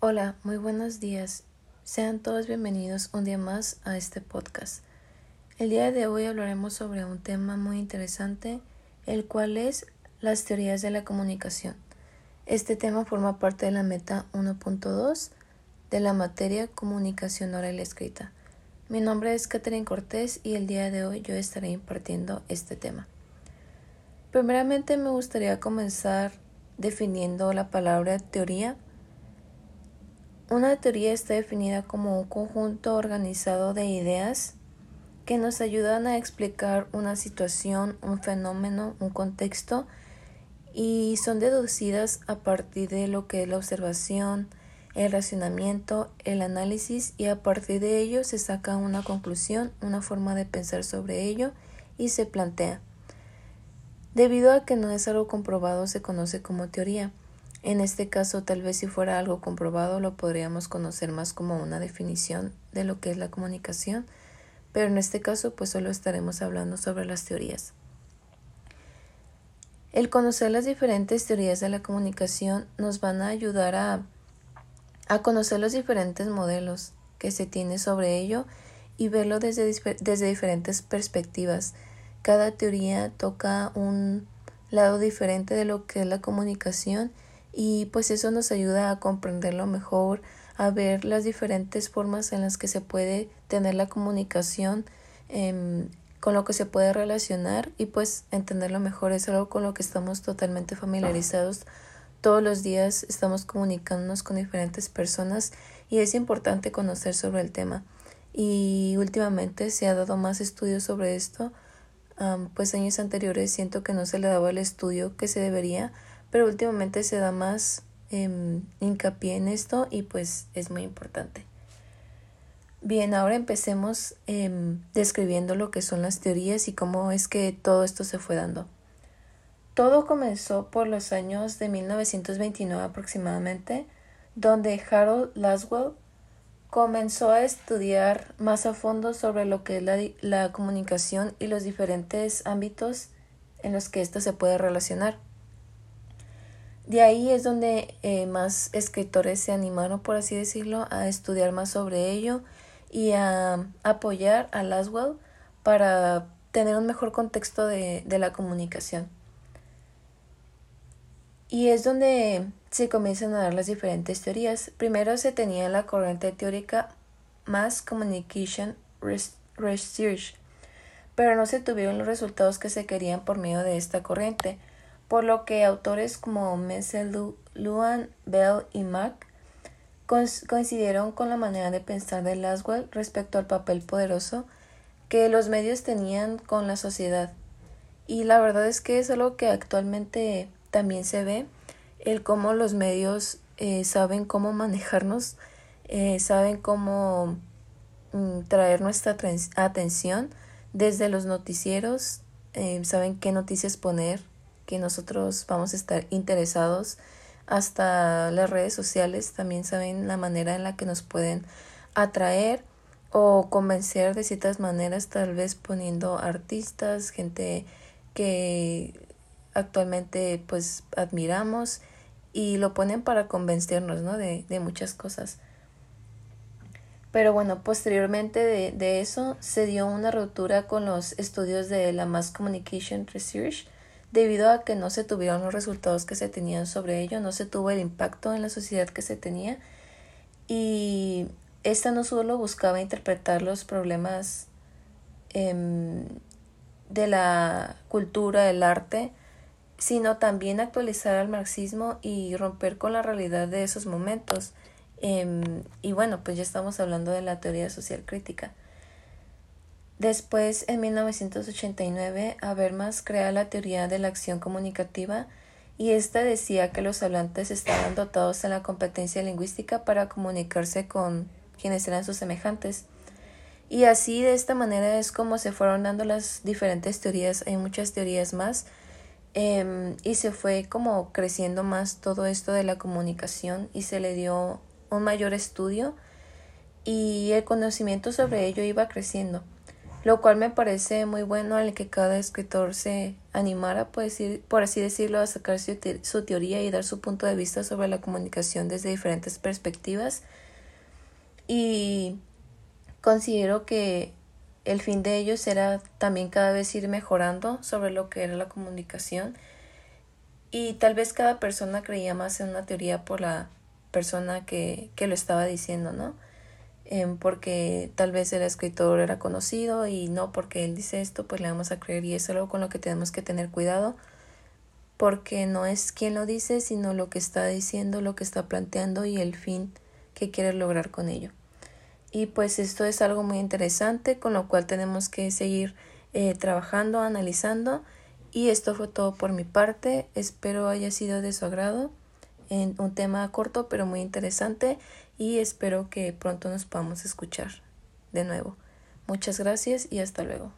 Hola, muy buenos días. Sean todos bienvenidos un día más a este podcast. El día de hoy hablaremos sobre un tema muy interesante, el cual es las teorías de la comunicación. Este tema forma parte de la meta 1.2 de la materia comunicación oral escrita. Mi nombre es Catherine Cortés y el día de hoy yo estaré impartiendo este tema. Primeramente me gustaría comenzar definiendo la palabra teoría una teoría está definida como un conjunto organizado de ideas que nos ayudan a explicar una situación, un fenómeno, un contexto y son deducidas a partir de lo que es la observación, el racionamiento, el análisis y a partir de ello se saca una conclusión, una forma de pensar sobre ello y se plantea. Debido a que no es algo comprobado se conoce como teoría. En este caso, tal vez si fuera algo comprobado, lo podríamos conocer más como una definición de lo que es la comunicación, pero en este caso, pues solo estaremos hablando sobre las teorías. El conocer las diferentes teorías de la comunicación nos van a ayudar a, a conocer los diferentes modelos que se tiene sobre ello y verlo desde, desde diferentes perspectivas. Cada teoría toca un lado diferente de lo que es la comunicación y pues eso nos ayuda a comprenderlo mejor, a ver las diferentes formas en las que se puede tener la comunicación, em, con lo que se puede relacionar y pues entenderlo mejor es algo con lo que estamos totalmente familiarizados. Todos los días estamos comunicándonos con diferentes personas y es importante conocer sobre el tema. Y últimamente se ha dado más estudios sobre esto, pues años anteriores siento que no se le daba el estudio que se debería, pero últimamente se da más em, hincapié en esto y pues es muy importante. Bien, ahora empecemos em, describiendo lo que son las teorías y cómo es que todo esto se fue dando. Todo comenzó por los años de 1929 aproximadamente, donde Harold Laswell comenzó a estudiar más a fondo sobre lo que es la, la comunicación y los diferentes ámbitos en los que ésta se puede relacionar. De ahí es donde eh, más escritores se animaron, por así decirlo, a estudiar más sobre ello y a apoyar a Laswell para tener un mejor contexto de, de la comunicación. Y es donde se comienzan a dar las diferentes teorías. Primero se tenía la corriente teórica Mass Communication Research, pero no se tuvieron los resultados que se querían por medio de esta corriente por lo que autores como Messel, Luan, Bell y Mack coincidieron con la manera de pensar de Laswell respecto al papel poderoso que los medios tenían con la sociedad. Y la verdad es que es algo que actualmente también se ve, el cómo los medios eh, saben cómo manejarnos, eh, saben cómo mm, traer nuestra atención desde los noticieros, eh, saben qué noticias poner, que nosotros vamos a estar interesados. Hasta las redes sociales también saben la manera en la que nos pueden atraer o convencer de ciertas maneras, tal vez poniendo artistas, gente que actualmente pues admiramos y lo ponen para convencernos ¿no? de, de muchas cosas. Pero bueno, posteriormente de, de, eso se dio una ruptura con los estudios de la Mass Communication Research debido a que no se tuvieron los resultados que se tenían sobre ello, no se tuvo el impacto en la sociedad que se tenía y esta no solo buscaba interpretar los problemas em, de la cultura, del arte, sino también actualizar al marxismo y romper con la realidad de esos momentos. Em, y bueno, pues ya estamos hablando de la teoría social crítica. Después, en 1989, Habermas crea la teoría de la acción comunicativa y esta decía que los hablantes estaban dotados de la competencia lingüística para comunicarse con quienes eran sus semejantes. Y así, de esta manera, es como se fueron dando las diferentes teorías. Hay muchas teorías más. Em, y se fue como creciendo más todo esto de la comunicación y se le dio un mayor estudio y el conocimiento sobre ello iba creciendo. Lo cual me parece muy bueno al que cada escritor se animara, pues, por así decirlo, a sacar su, su teoría y dar su punto de vista sobre la comunicación desde diferentes perspectivas. Y considero que el fin de ellos era también cada vez ir mejorando sobre lo que era la comunicación y tal vez cada persona creía más en una teoría por la persona que, que lo estaba diciendo, ¿no? Em, porque tal vez el escritor era conocido y no porque él dice esto, pues le vamos a creer y es algo con lo que tenemos que tener cuidado porque no es quien lo dice, sino lo que está diciendo, lo que está planteando y el fin que quiere lograr con ello. Y pues esto es algo muy interesante con lo cual tenemos que seguir eh, trabajando, analizando. Y esto fue todo por mi parte. Espero haya sido de su agrado en un tema corto pero muy interesante y espero que pronto nos podamos escuchar de nuevo. Muchas gracias y hasta luego.